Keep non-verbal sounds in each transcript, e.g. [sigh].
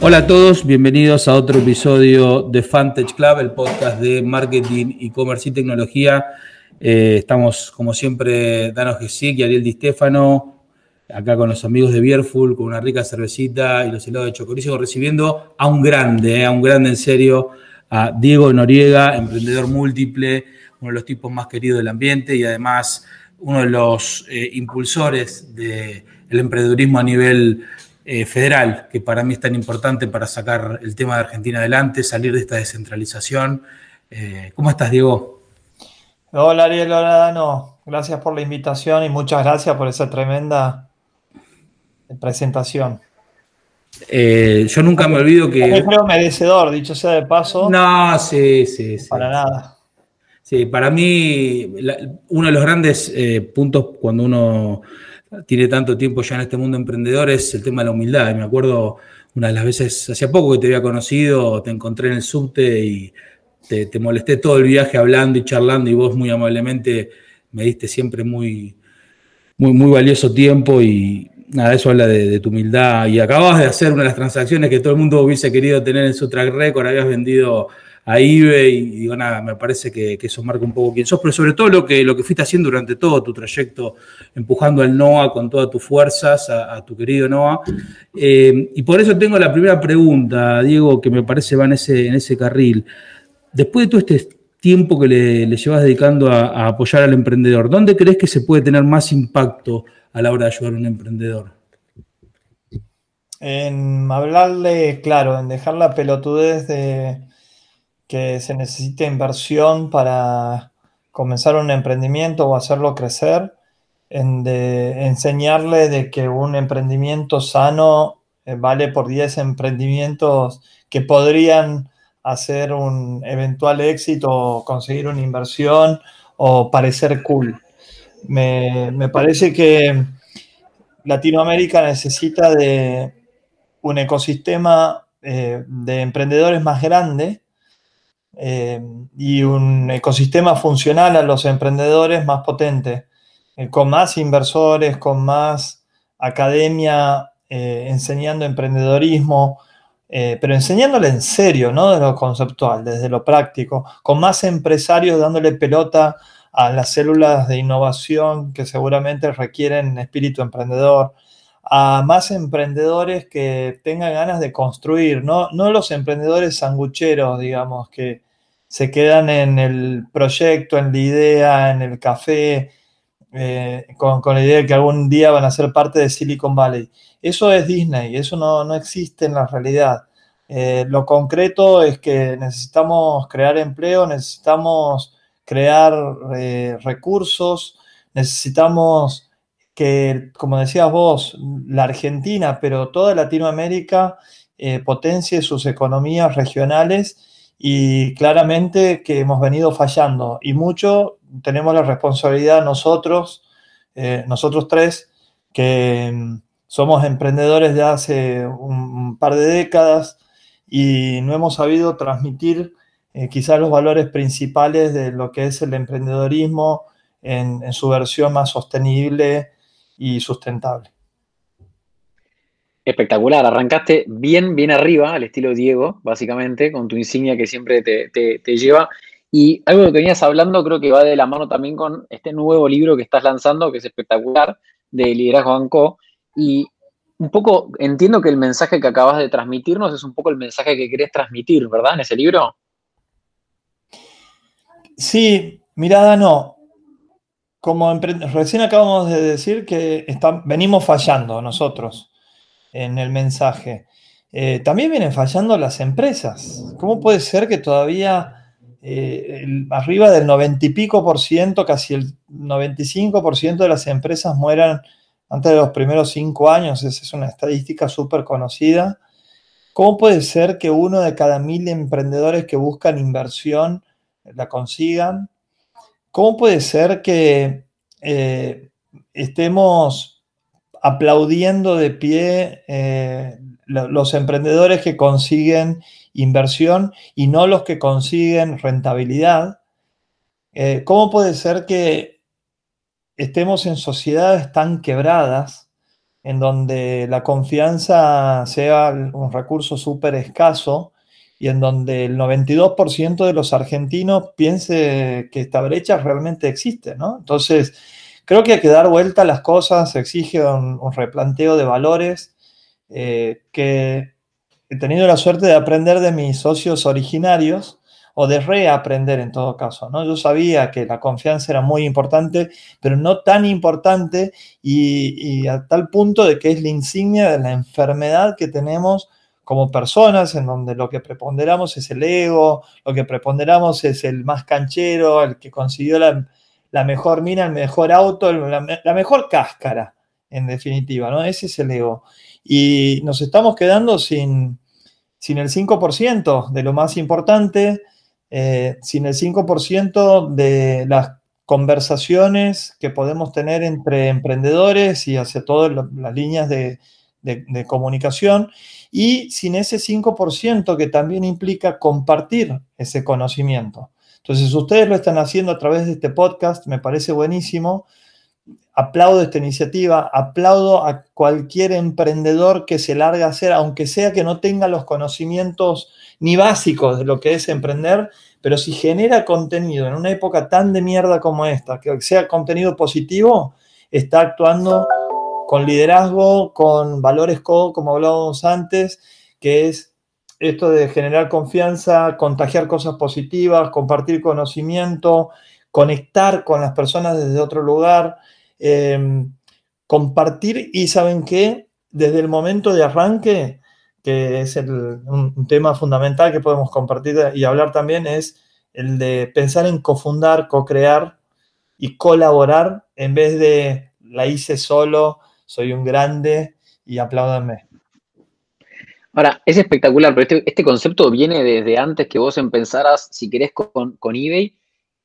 Hola a todos, bienvenidos a otro episodio de Fantech Club, el podcast de marketing, e-commerce y tecnología. Eh, estamos, como siempre, Dano Gesic y Ariel Di Stefano, acá con los amigos de Bierful, con una rica cervecita y los helados de chocorizo, recibiendo a un grande, eh, a un grande en serio, a Diego Noriega, emprendedor múltiple, uno de los tipos más queridos del ambiente y además uno de los eh, impulsores del emprendedurismo a nivel eh, federal, que para mí es tan importante para sacar el tema de Argentina adelante, salir de esta descentralización. Eh, ¿Cómo estás, Diego? Hola, Ariel, hola, Dano. Gracias por la invitación y muchas gracias por esa tremenda presentación. Eh, yo nunca me olvido que. Es creo merecedor, dicho sea de paso. No, sí, sí, sí. Para nada. Sí, para mí, uno de los grandes puntos cuando uno tiene tanto tiempo ya en este mundo emprendedor es el tema de la humildad. me acuerdo una de las veces, hacía poco que te había conocido, te encontré en el subte y te, molesté todo el viaje hablando y charlando y vos muy amablemente me diste siempre muy, muy, muy valioso tiempo y nada, eso habla de, de, tu humildad. Y acababas de hacer una de las transacciones que todo el mundo hubiese querido tener en su track record, habías vendido a eBay y digo, nada, me parece que, eso marca un poco quién sos, pero sobre todo lo que, lo que fuiste haciendo durante todo tu trayecto, empujando al NOA con todas tus fuerzas, a, tu querido NOA. Eh, y por eso tengo la primera pregunta, Diego, que me parece va en ese, en ese carril. Después de todo este tiempo que le, llevas dedicando a, apoyar al emprendedor, ¿dónde crees que se puede tener más impacto a la hora de ayudar a un emprendedor? En hablarle, claro, en dejar la pelotudez de que se necesita inversión para comenzar un emprendimiento o hacerlo crecer, de enseñarle de que un emprendimiento sano eh, vale por 10 emprendimientos que podrían hacer un eventual éxito o conseguir una inversión o parecer cool. Me, parece que Latinoamérica necesita de un ecosistema eh, de emprendedores más grande eh, y un ecosistema funcional a los emprendedores más potente, eh, con más inversores, con más academia eh, enseñando emprendedorismo, pero enseñándole en serio, no de lo conceptual, desde lo práctico, con más empresarios dándole pelota a las células de innovación que seguramente requieren espíritu emprendedor, a más emprendedores que tengan ganas de construir, no, no los emprendedores sangucheros, digamos, que, se quedan en el proyecto, en la idea, en el café, eh, con, la idea de que algún día van a ser parte de Silicon Valley. Eso es Disney, eso no, existe en la realidad. Eh, lo concreto es que necesitamos crear empleo, necesitamos crear eh, recursos, necesitamos que, como decías vos, la Argentina, pero toda Latinoamérica potencie sus economías regionales y claramente que hemos venido fallando. Y mucho tenemos la responsabilidad nosotros, eh, nosotros tres, que mm, somos emprendedores de hace un, par de décadas y no hemos sabido transmitir eh, quizás los valores principales de lo que es el emprendedorismo en su versión más sostenible y sustentable. Espectacular, arrancaste bien, bien arriba, al estilo Diego, básicamente, con tu insignia que siempre te, lleva. Y algo que venías hablando creo que va de la mano también con este nuevo libro que estás lanzando, que es espectacular, de Liderazgo Banco. Y un poco entiendo que el mensaje que acabas de transmitirnos es un poco el mensaje que querés transmitir, ¿verdad? En ese libro. Sí, mirada no. Como recién acabamos de decir que venimos fallando nosotros en el mensaje. Eh, también vienen fallando las empresas. ¿Cómo puede ser que todavía eh, arriba del 90 y pico por ciento, casi el 95 por ciento de las empresas mueran antes de los primeros cinco años? Esa es una estadística súper conocida. ¿Cómo puede ser que uno de cada mil emprendedores que buscan inversión la consigan? ¿Cómo puede ser que eh, estemos aplaudiendo de pie eh, los emprendedores que consiguen inversión y no los que consiguen rentabilidad. Eh, ¿Cómo puede ser que estemos en sociedades tan quebradas en donde la confianza sea un recurso súper escaso y en donde el 92% de los argentinos piense que esta brecha realmente existe, ¿no? Entonces, creo que hay que dar vuelta a las cosas, exige un, replanteo de valores eh, que he tenido la suerte de aprender de mis socios originarios o de reaprender en todo caso, ¿no? Yo sabía que la confianza era muy importante, pero no tan importante y a tal punto de que es la insignia de la enfermedad que tenemos como personas, en donde lo que preponderamos es el ego, lo que preponderamos es el más canchero, el que consiguió la, mejor mina, el mejor auto, la, mejor cáscara, en definitiva, ¿no? Ese es el ego. Y nos estamos quedando sin, sin el 5% de lo más importante, eh, sin el 5% de las conversaciones que podemos tener entre emprendedores y hacia todas las líneas de, de comunicación y sin ese 5% que también implica compartir ese conocimiento. Entonces, ustedes lo están haciendo a través de este podcast, me parece buenísimo. Aplaudo esta iniciativa, aplaudo a cualquier emprendedor que se larga a hacer, aunque sea que no tenga los conocimientos ni básicos de lo que es emprender, pero si genera contenido en una época tan de mierda como esta, que sea contenido positivo, está actuando con liderazgo, con valores co, como hablábamos antes, que es esto de generar confianza, contagiar cosas positivas, compartir conocimiento, conectar con las personas desde otro lugar, em, compartir. Y saben qué, desde el momento de arranque, que es un, tema fundamental que podemos compartir y hablar también, es el de pensar en cofundar, co-crear y colaborar en vez de la hice solo, soy un grande y apláudanme. Ahora, es espectacular, pero este, este, concepto viene desde antes que vos empezaras, si querés, con, con eBay.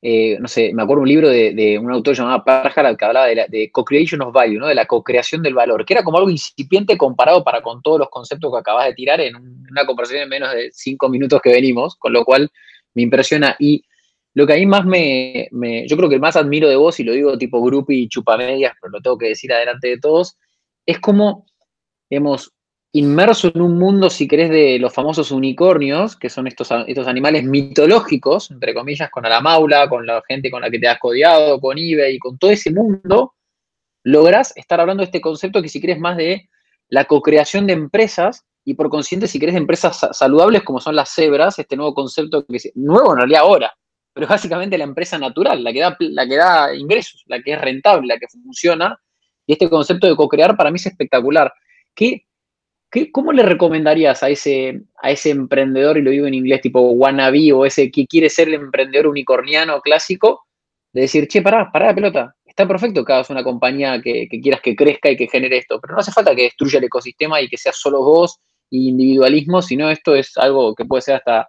Eh, no sé, me acuerdo un libro de, un autor llamado Parhara que hablaba de, de co-creation of value, ¿no? de la co-creación del valor, que era como algo incipiente comparado para con todos los conceptos que acabas de tirar en una conversación en menos de cinco minutos que venimos, con lo cual me impresiona. Y lo que a mí más me, yo creo que más admiro de vos, y lo digo tipo grupo y chupamedias, pero lo tengo que decir adelante de todos, es como, hemos inmerso en un mundo, si querés, de los famosos unicornios, que son estos, estos animales mitológicos, entre comillas, con Alamaula, con la gente con la que te has codiado, con eBay, con todo ese mundo, logras estar hablando de este concepto que si querés más de la co-creación de empresas y por consiguiente si querés de empresas saludables como son las cebras, este nuevo concepto que es nuevo en realidad ahora, pero básicamente la empresa natural, la que da, la que da ingresos, la que es rentable, la que funciona. Y este concepto de co-crear para mí es espectacular. ¿Qué, qué, cómo le recomendarías a ese, a ese emprendedor, y lo digo en inglés, tipo wannabe, o ese que quiere ser el emprendedor unicorniano clásico, de decir, che, pará, pará la pelota, está perfecto que hagas una compañía que, que, quieras que crezca y que genere esto, pero no hace falta que destruya el ecosistema y que sea solo vos y individualismo, sino esto es algo que puede ser hasta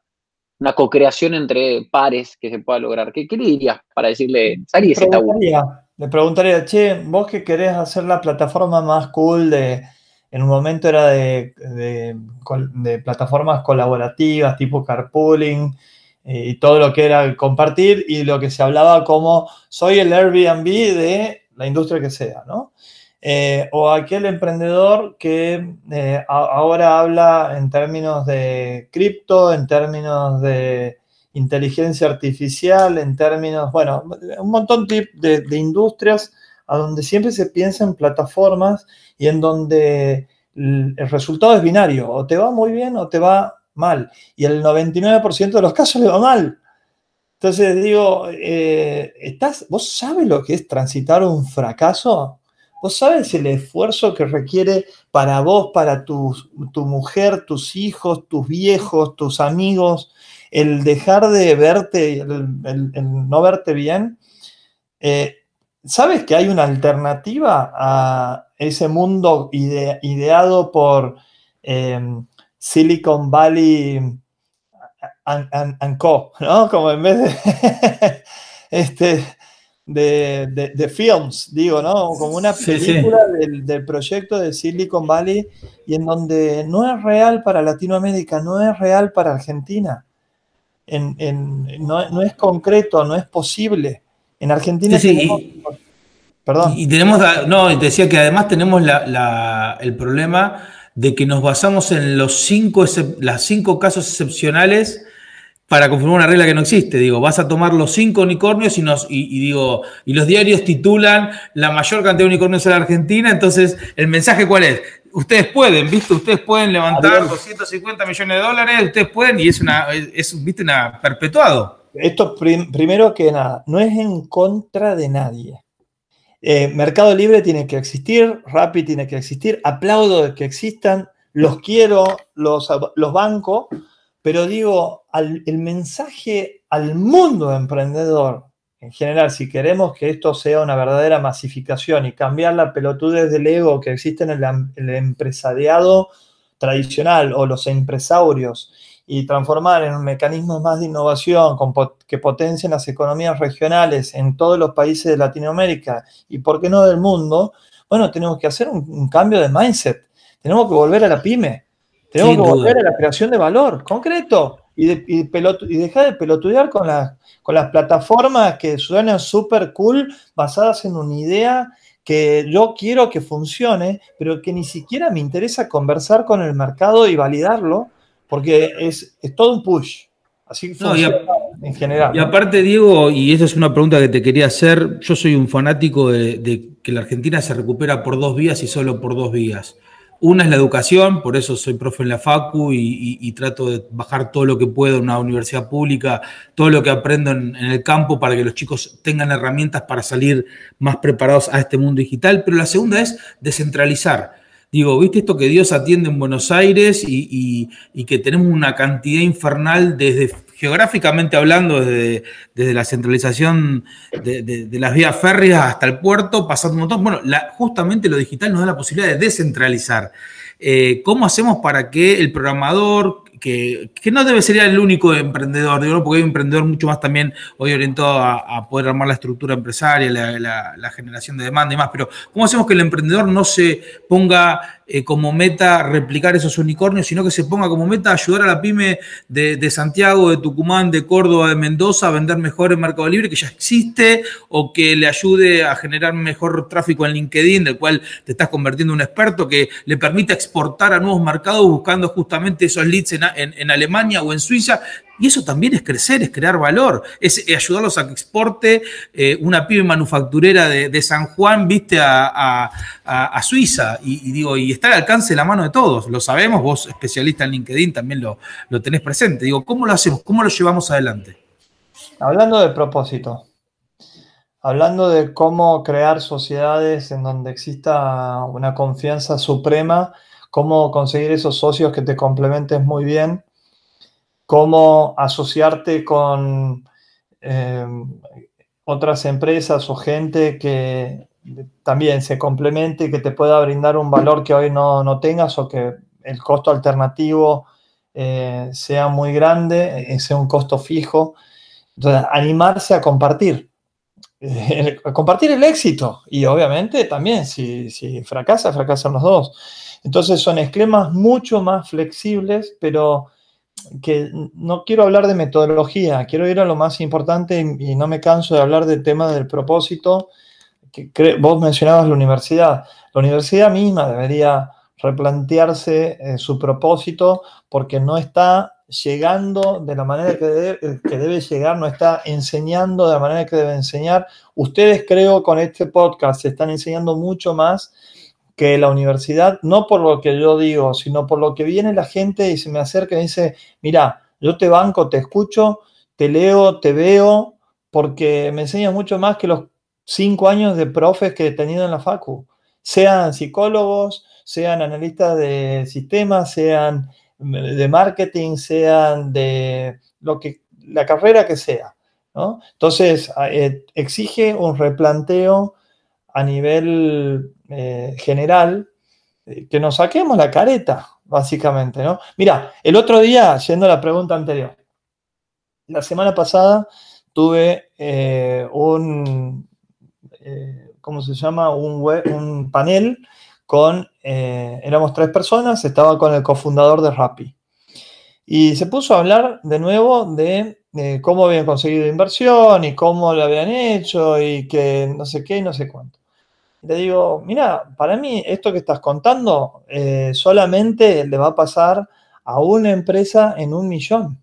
una co-creación entre pares que se pueda lograr. ¿Qué, le dirías para decirle, ese tabú? Le preguntaría, che, vos que querés hacer la plataforma más cool de, en un momento era de, de, plataformas colaborativas tipo carpooling eh, y todo lo que era compartir y lo que se hablaba como soy el Airbnb de la industria que sea, ¿no? Eh, o aquel emprendedor que eh, ahora habla en términos de cripto, en términos de inteligencia artificial, en términos, bueno, un montón de, industrias a donde siempre se piensa en plataformas y en donde el, resultado es binario, o te va muy bien o te va mal, y el 99% de los casos le va mal. Entonces digo, eh, ¿estás, ¿vos sabes lo que es transitar un fracaso? ¿Vos sabes el esfuerzo que requiere para vos, para tu, mujer, tus hijos, tus viejos, tus amigos, el dejar de verte, el, no verte bien? Eh, ¿Sabes que hay una alternativa a ese mundo ideado por em, Silicon Valley and, Co, ¿no? Como en vez de [laughs] este, de, de, films, digo, ¿no? Como una película Del, proyecto de Silicon Valley y en donde no es real para Latinoamérica, no es real para Argentina. En, no, es concreto, no es posible. En Argentina sí, Perdón. Y, tenemos, no, decía que además tenemos el problema de que nos basamos en los cinco, las cinco casos excepcionales para confirmar una regla que no existe. Digo, vas a tomar los cinco unicornios y, nos, y, digo, y los diarios titulan la mayor cantidad de unicornios en la Argentina. Entonces, ¿el mensaje cuál es? Ustedes pueden, ¿viste? Ustedes pueden levantar 250 millones de dólares, ustedes pueden, y es una, es, ¿viste? Una perpetuado. Esto, primero que nada, no es en contra de nadie. Eh, Mercado Libre tiene que existir, Rappi tiene que existir, aplaudo de que existan, los quiero, los, los banco, pero digo, el mensaje al mundo emprendedor, en general, si queremos que esto sea una verdadera masificación y cambiar la pelotudez del ego que existe en el, empresariado tradicional o los empresarios y transformar en mecanismos más de innovación que potencien las economías regionales en todos los países de Latinoamérica y, por qué no, del mundo, bueno, tenemos que hacer un cambio de mindset. Tenemos que volver a la pyme. Tenemos que volver a la creación de valor concreto y, y, dejar de pelotudear con, con las plataformas que suenan súper cool, basadas en una idea que yo quiero que funcione, pero que ni siquiera me interesa conversar con el mercado y validarlo, porque es, todo un push. Así funciona en general. Y aparte, Diego, y esta es una pregunta que te quería hacer, yo soy un fanático de que la Argentina se recupera por dos vías y solo por dos vías. Una es la educación, por eso soy profe en la FACU y, trato de bajar todo lo que puedo en una universidad pública, todo lo que aprendo en, el campo para que los chicos tengan herramientas para salir más preparados a este mundo digital. Pero la segunda es descentralizar. Digo, ¿viste esto que Dios atiende en Buenos Aires y, y que tenemos una cantidad infernal desde geográficamente hablando, desde, la centralización de, las vías férreas hasta el puerto, pasando un montón. Bueno, justamente lo digital nos da la posibilidad de descentralizar. Eh, ¿Cómo hacemos para que el programador, que, no debe ser el único emprendedor, digo, porque hay un emprendedor mucho más también hoy orientado a, poder armar la estructura empresaria, la, generación de demanda y más, pero ¿cómo hacemos que el emprendedor no se ponga eh, como meta replicar esos unicornios, sino que se ponga como meta ayudar a la pyme de, Santiago, de Tucumán, de Córdoba, de Mendoza a vender mejor en Mercado Libre, que ya existe, o que le ayude a generar mejor tráfico en LinkedIn, del cual te estás convirtiendo en un experto, que le permite exportar a nuevos mercados buscando justamente esos leads en Alemania o en Suiza, y eso también es crecer, es crear valor, es ayudarlos a que exporte eh, una pyme manufacturera de, San Juan, viste, a, Suiza. Y, digo, y está al alcance de la mano de todos. Lo sabemos, vos, especialista en LinkedIn, también lo, lo tenés presente. Digo, ¿cómo lo hacemos? ¿Cómo lo llevamos adelante? Hablando de propósito, hablando de cómo crear sociedades en donde exista una confianza suprema, cómo conseguir esos socios que te complementen muy bien cómo asociarte con eh, otras empresas o gente que también se complemente que te pueda brindar un valor que hoy no, tengas o que el costo alternativo eh, sea muy grande, eh, sea un costo fijo. Entonces, animarse a compartir. [laughs] compartir el éxito y obviamente también si, si fracasa, fracasan los dos. Entonces son esquemas mucho más flexibles, pero que no quiero hablar de metodología, quiero ir a lo más importante y, no me canso de hablar del tema del propósito. Que vos mencionabas la universidad. La universidad misma debería replantearse eh, su propósito porque no está llegando de la manera que que debe, llegar, no está enseñando de la manera que debe enseñar. Ustedes creo con este podcast se están enseñando mucho más que la universidad, no por lo que yo digo, sino por lo que viene la gente y se me acerca y dice, mira, yo te banco, te escucho, te leo, te veo, porque me enseñas mucho más que los cinco años de profes que he tenido en la facu. Sean psicólogos, sean analistas de sistemas, sean de marketing, sean de lo que, la carrera que sea. Entonces, eh, exige un replanteo a nivel eh, general, eh, que nos saquemos la careta, básicamente, ¿no? Mira, el otro día, yendo a la pregunta anterior, la semana pasada tuve eh, un, ¿cómo se llama? Un, panel con, éramos tres personas, estaba con el cofundador de Rappi. Y se puso a hablar de nuevo de, cómo habían conseguido inversión y cómo lo habían hecho y que no sé qué y no sé cuánto. Le digo, mira, para mí esto que estás contando eh, solamente le va a pasar a una empresa en un millón.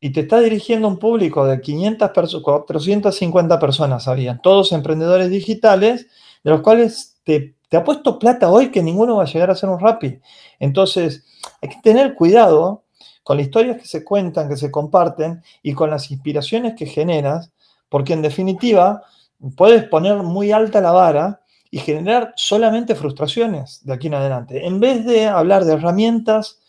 Y te está dirigiendo un público de 500 personas, 450 personas habían, todos emprendedores digitales, de los cuales te, te ha puesto plata hoy que ninguno va a llegar a ser un Rappi. Entonces, hay que tener cuidado con las historias que se cuentan, que se comparten y con las inspiraciones que generas, porque en definitiva puedes poner muy alta la vara y generar solamente frustraciones de aquí en adelante. En vez de hablar de herramientas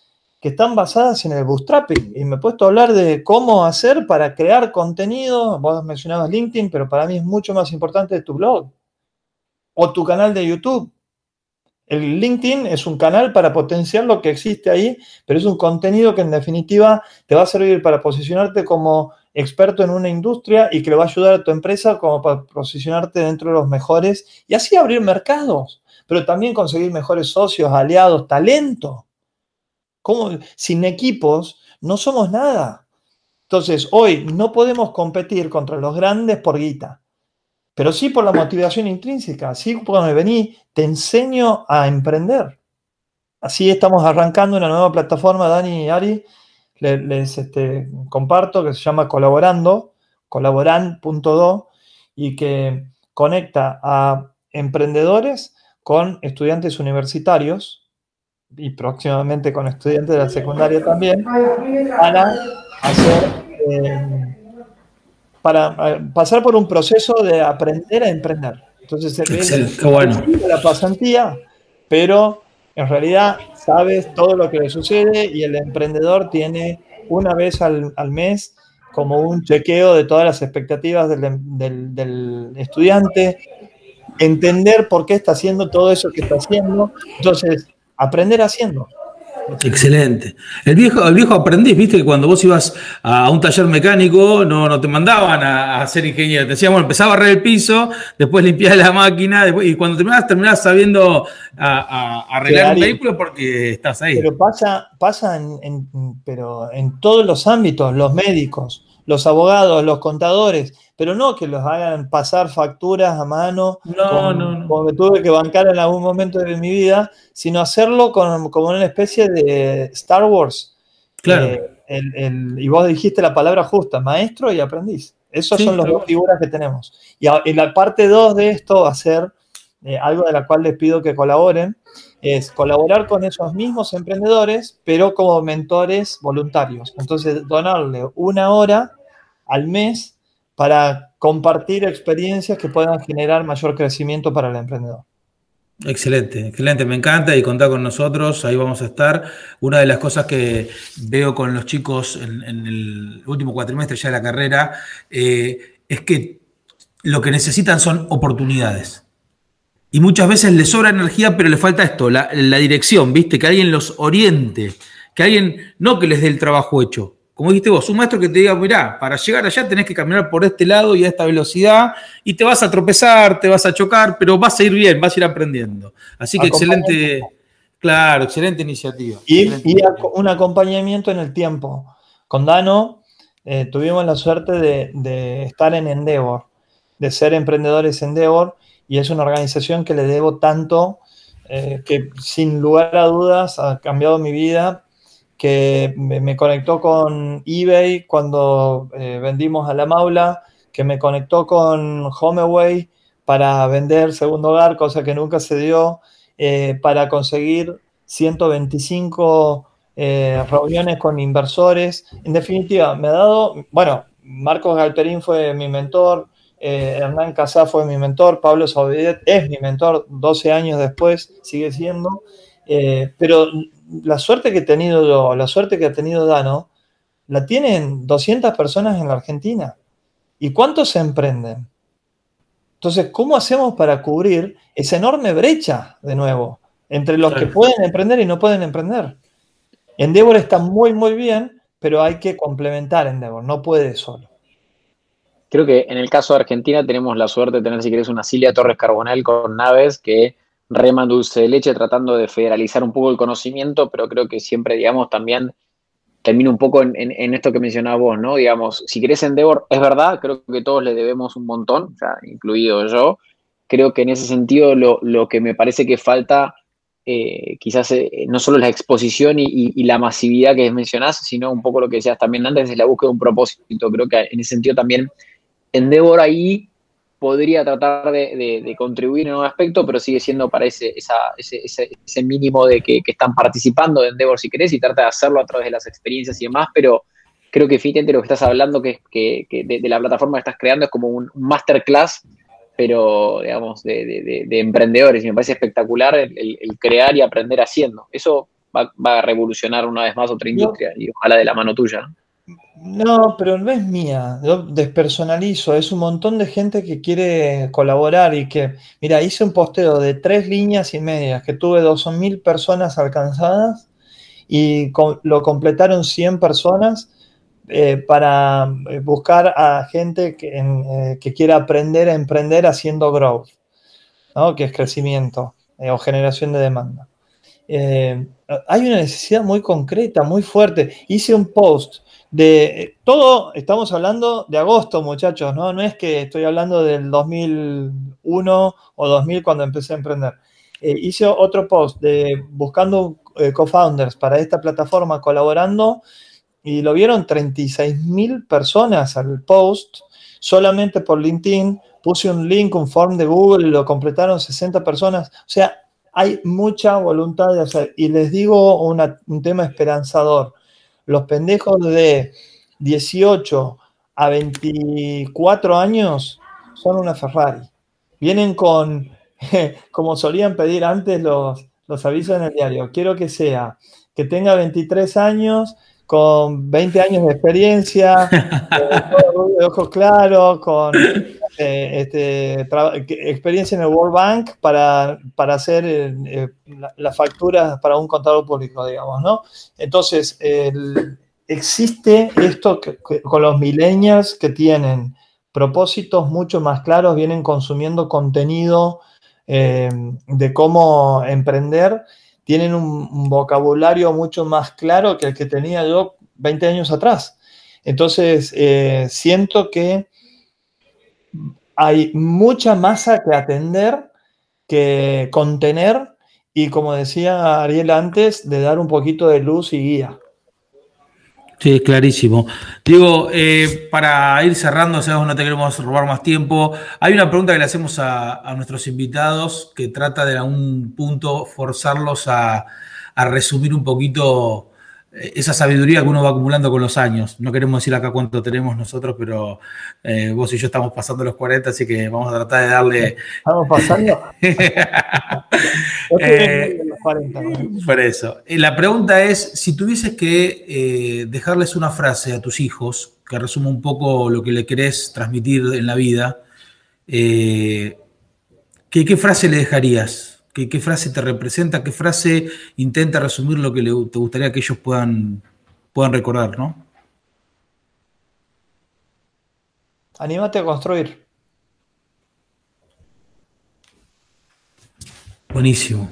que están basadas en el bootstrapping. Y me he puesto a hablar de cómo hacer para crear contenido. Vos mencionabas LinkedIn, pero para mí es mucho más importante tu blog o tu canal de YouTube. El LinkedIn es un canal para potenciar lo que existe ahí, pero es un contenido que en definitiva te va a servir para posicionarte como experto en una industria y que le va a ayudar a tu empresa como para posicionarte dentro de los mejores y así abrir mercados, pero también conseguir mejores socios, aliados, talento. Como, sin equipos no somos nada. Entonces, hoy no podemos competir contra los grandes por guita pero sí por la motivación intrínseca. Así cuando vení, te enseño a emprender. Así estamos arrancando una nueva plataforma, Dani y Ari, les, este, comparto, que se llama Colaborando, colaboran.do, y que conecta a emprendedores con estudiantes universitarios y próximamente con estudiantes de la secundaria también, para hacer... Eh, para eh, pasar por un proceso de aprender a emprender. Entonces, es bueno. la pasantía, pero en realidad sabes todo lo que le sucede y el emprendedor tiene una vez al, mes como un chequeo de todas las expectativas del, del, estudiante, entender por qué está haciendo todo eso que está haciendo, entonces aprender haciendo. Excelente. El viejo, el viejo aprendiz, viste que cuando vos ibas a un taller mecánico no, no te mandaban a, a ser ingeniero. Te decían, bueno, empezaba a barrer el piso, después limpiar la máquina, y cuando terminabas, terminabas sabiendo a, arreglar un vehículo porque estás ahí. Pero pasa, pasa en, pero en todos los ámbitos, los médicos, los abogados, los contadores, pero no que los hagan pasar facturas a mano, no, no, no. como tuve que bancar en algún momento de mi vida, sino hacerlo con, como una especie de Star Wars. Claro. Eh, y vos dijiste la palabra justa, maestro y aprendiz. Esas son las dos figuras que tenemos. Y en la parte 2 de esto va a ser eh, algo de la cual les pido que colaboren, es colaborar con esos mismos emprendedores, pero como mentores voluntarios. Entonces, donarle una hora al mes para compartir experiencias que puedan generar mayor crecimiento para el emprendedor. Excelente, excelente, me encanta y contar con nosotros, ahí vamos a estar. Una de las cosas que veo con los chicos en, el último cuatrimestre ya de la carrera eh, es que lo que necesitan son oportunidades. Y muchas veces les sobra energía, pero le falta esto, la, la dirección, ¿viste? Que alguien los oriente, que alguien, no que les dé el trabajo hecho, como dijiste vos, un maestro que te diga, mirá, para llegar allá tenés que caminar por este lado y a esta velocidad y te vas a tropezar, te vas a chocar, pero vas a ir bien, vas a ir aprendiendo. Así que excelente, claro, excelente iniciativa. Y, un acompañamiento en el tiempo. Con Dano eh, tuvimos la suerte de, estar en Endeavor, de ser emprendedores Endeavor, y es una organización que le debo tanto, eh, que sin lugar a dudas ha cambiado mi vida que me, conectó con eBay cuando eh, vendimos a la Maula, que me conectó con HomeAway para vender segundo hogar, cosa que nunca se dio, eh, para conseguir 125 eh, reuniones con inversores. En definitiva, me ha dado, bueno, Marcos Galperín fue mi mentor, Hernán Casá fue mi mentor, Pablo Saudidet es mi mentor 12 años después, sigue siendo, pero la suerte que he tenido yo, la suerte que ha tenido Dano, la tienen 200 personas en la Argentina. ¿Y cuántos se emprenden? Entonces, ¿cómo hacemos para cubrir esa enorme brecha, de nuevo, entre los que pueden emprender y no pueden emprender? Endeavor está muy, muy bien, pero hay que complementar Endeavor, no puede solo. Creo que en el caso de Argentina tenemos la suerte de tener, si querés, una Cilia Torres Carbonel con naves que rema dulce de leche tratando de federalizar un poco el conocimiento, pero creo que siempre, digamos, también termino un poco en, esto que mencionabas vos, ¿no? Digamos, si querés Endeavor, es verdad, creo que todos le debemos un montón, sea, incluido yo, creo que en ese sentido lo, que me parece que falta, eh, quizás eh, no solo la exposición y, la masividad que mencionás, sino un poco lo que decías también antes, es la búsqueda de un propósito. Creo que en ese sentido también Endeavor ahí podría tratar de, contribuir en un aspecto, pero sigue siendo para ese, ese, mínimo de que, están participando de Endeavor si querés y trata de hacerlo a través de las experiencias y demás, pero creo que finalmente lo que estás hablando que, que, de, la plataforma que estás creando es como un masterclass, pero digamos, de, emprendedores y me parece espectacular el, crear y aprender haciendo. Eso va, va, a revolucionar una vez más otra industria y ojalá de la mano tuya. No, pero no es mía, yo despersonalizo, es un montón de gente que quiere colaborar y que, mira, hice un posteo de tres líneas y medias que tuve 12.000 personas alcanzadas y lo completaron 100 personas eh, para eh, buscar a gente que, eh, que, quiera aprender a emprender haciendo growth, ¿no? que es crecimiento o generación de demanda. hay una necesidad muy concreta, muy fuerte. Hice un post de todo, estamos hablando de agosto, muchachos, ¿no? No es que estoy hablando del 2001 o 2000 cuando empecé a emprender. Eh, hice otro post de buscando eh, co-founders para esta plataforma colaborando y lo vieron 36 mil personas al post solamente por LinkedIn. Puse un link, un form de Google, lo completaron 60 personas. O sea, hay mucha voluntad de hacer. Y les digo un tema esperanzador los pendejos de 18 a 24 años son una Ferrari. Vienen con, [laughs] como solían pedir antes los, los avisos en el diario, quiero que sea, que tenga 23 años, con 20 años de experiencia, [laughs] de ojos claros, con eh, este, experiencia en el World Bank para, para hacer eh, las facturas para un contador público, digamos, ¿no? Entonces, existe esto con los millennials que tienen propósitos mucho más claros, vienen consumiendo contenido eh, de cómo emprender tienen un, vocabulario mucho más claro que el que tenía yo 20 años atrás. Entonces, eh, siento que hay mucha masa que atender, que contener y, como decía Ariel antes, de dar un poquito de luz y guía. Sí, clarísimo. Digo, eh, para ir cerrando, sabemos no te queremos robar más tiempo. Hay una pregunta que le hacemos a, nuestros invitados que trata de a un punto forzarlos a resumir un poquito esa sabiduría que uno va acumulando con los años. No queremos decir acá cuánto tenemos nosotros, pero eh, vos y yo estamos pasando los 40, así que vamos a tratar de darle. ¿Estamos pasando? [laughs] eh, por eso. Eh, la pregunta es: si tuvieses que eh, dejarles una frase a tus hijos que resuma un poco lo que le querés transmitir en la vida, ¿qué, ¿qué frase le dejarías? ¿Qué, frase te representa? ¿Qué frase intenta resumir lo que te gustaría que ellos puedan, puedan recordar, ¿no? Anímate a construir. Buenísimo,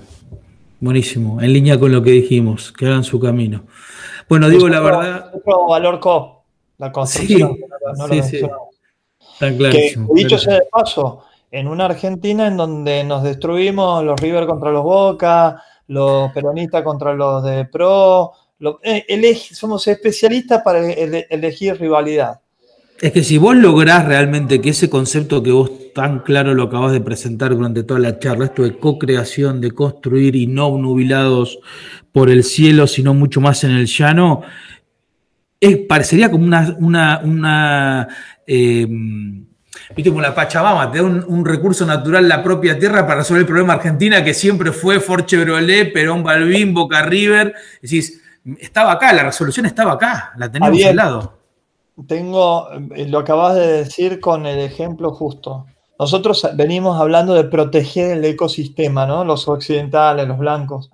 buenísimo. En línea con lo que dijimos, que hagan su camino. Bueno, digo la verdad. Otro valor co, la construcción. Sí, sí, sí. Tan claro. dicho sea de paso, en una Argentina en donde nos destruimos los River contra los Boca, los peronistas contra los de Pro, eh, somos especialistas para elegir rivalidad. Es que si vos lográs realmente que ese concepto que vos tan claro lo acabas de presentar durante toda la charla, esto de co-creación, de construir y no nubilados por el cielo, sino mucho más en el llano, parecería como una, una, eh, viste, como la Pachamama, te da un, recurso natural la propia tierra para resolver el problema Argentina que siempre fue Ford Chevrolet, Perón Balbín, Boca River. Decís, estaba acá, la resolución estaba acá, la teníamos al lado. Tengo, eh, lo acabas de decir con el ejemplo justo. Nosotros venimos hablando de proteger el ecosistema, ¿no? Los occidentales, los blancos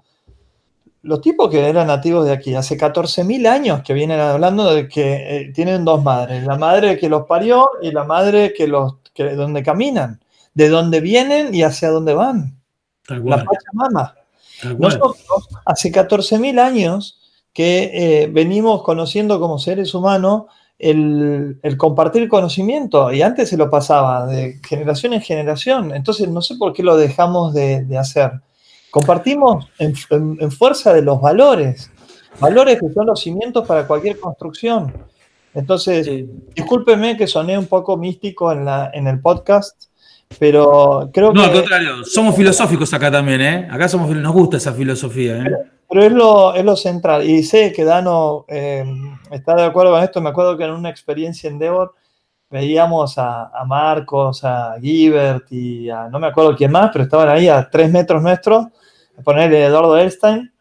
los tipos que eran nativos de aquí, hace 14.000 años que vienen hablando de que eh, tienen dos madres, la madre que los parió y la madre que los que donde caminan, de dónde vienen y hacia dónde van. La Pachamama. Nosotros hace 14.000 años que eh, venimos conociendo como seres humanos el, compartir conocimiento y antes se lo pasaba de generación en generación, entonces no sé por qué lo dejamos de, hacer. Compartimos en, fuerza de los valores, valores que son los cimientos para cualquier construcción. Entonces, discúlpeme que soné un poco místico en, la, en el podcast, pero creo que... No, al contrario, somos filosóficos acá también, ¿eh? Acá somos, nos gusta esa filosofía, ¿eh? Pero, es, lo, es lo central. Y sé que Dano eh, está de acuerdo con esto. Me acuerdo que en una experiencia en Devor veíamos a, Marcos, a Givert y a no me acuerdo quién más, pero estaban ahí a tres metros nuestros, a ponerle Eduardo Elstein,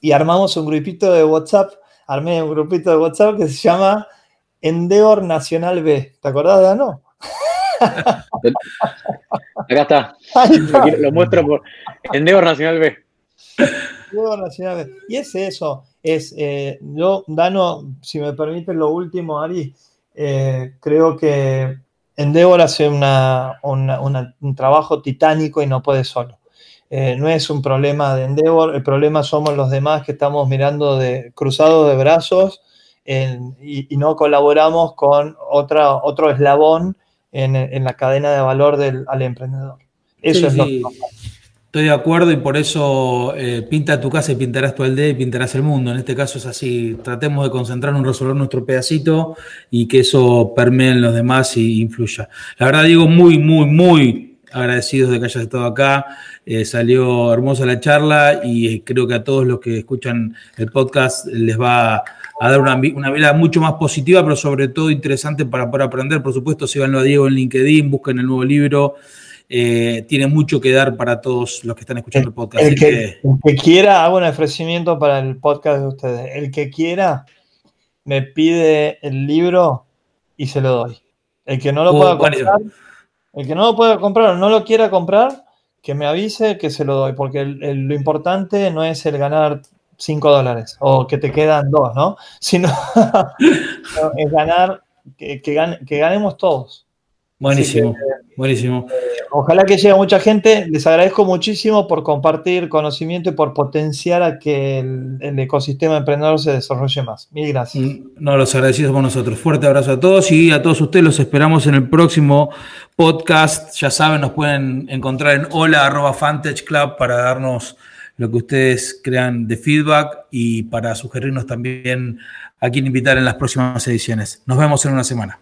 y armamos un grupito de WhatsApp, armé un grupito de WhatsApp que se llama Endeavor Nacional B. ¿Te acordás, Dano? [laughs] Acá está. Lo, muestro por Endeavor Nacional B. Endeavor Nacional B. Y es eso. Es, eh, yo, Dano, si me permite lo último, Ari, eh, creo que Endeavor hace una, un trabajo titánico y no puede solo. Eh, no es un problema de Endeavor, el problema somos los demás que estamos mirando de cruzado de brazos y, no colaboramos con otra, otro eslabón en, la cadena de valor del, al emprendedor. Eso es lo que Estoy de acuerdo y por eso eh, pinta tu casa y pintarás tu aldea y pintarás el mundo. En este caso es así. Tratemos de concentrarnos en resolver nuestro pedacito y que eso permee en los demás y influya. La verdad, digo, muy, muy, muy agradecidos de que hayas estado acá. Eh, salió hermosa la charla y creo que a todos los que escuchan el podcast les va a dar una, una vida mucho más positiva, pero sobre todo interesante para poder aprender. Por supuesto, síganlo a Diego en LinkedIn, busquen el nuevo libro. Eh, tiene mucho que dar para todos los que están escuchando el, podcast. El que, quiera, hago un ofrecimiento para el podcast de ustedes. El que quiera, me pide el libro y se lo doy. El que no lo oh, pueda comprar, el que no lo pueda comprar o no lo quiera comprar, que me avise que se lo doy, porque lo importante no es el ganar 5 dólares o que te quedan dos, ¿no? [laughs] Sino [laughs] es ganar, que, que, ganemos todos. Buenísimo, buenísimo. Eh, ojalá que llegue mucha gente. Les agradezco muchísimo por compartir conocimiento y por potenciar a que el, ecosistema emprendedor se desarrolle más. Mil gracias. Mm, no, los agradecidos por nosotros. Fuerte abrazo a todos y a todos ustedes los esperamos en el próximo podcast. Ya saben, nos pueden encontrar en hola Club para darnos lo que ustedes crean de feedback y para sugerirnos también a quién invitar en las próximas ediciones. Nos vemos en una semana.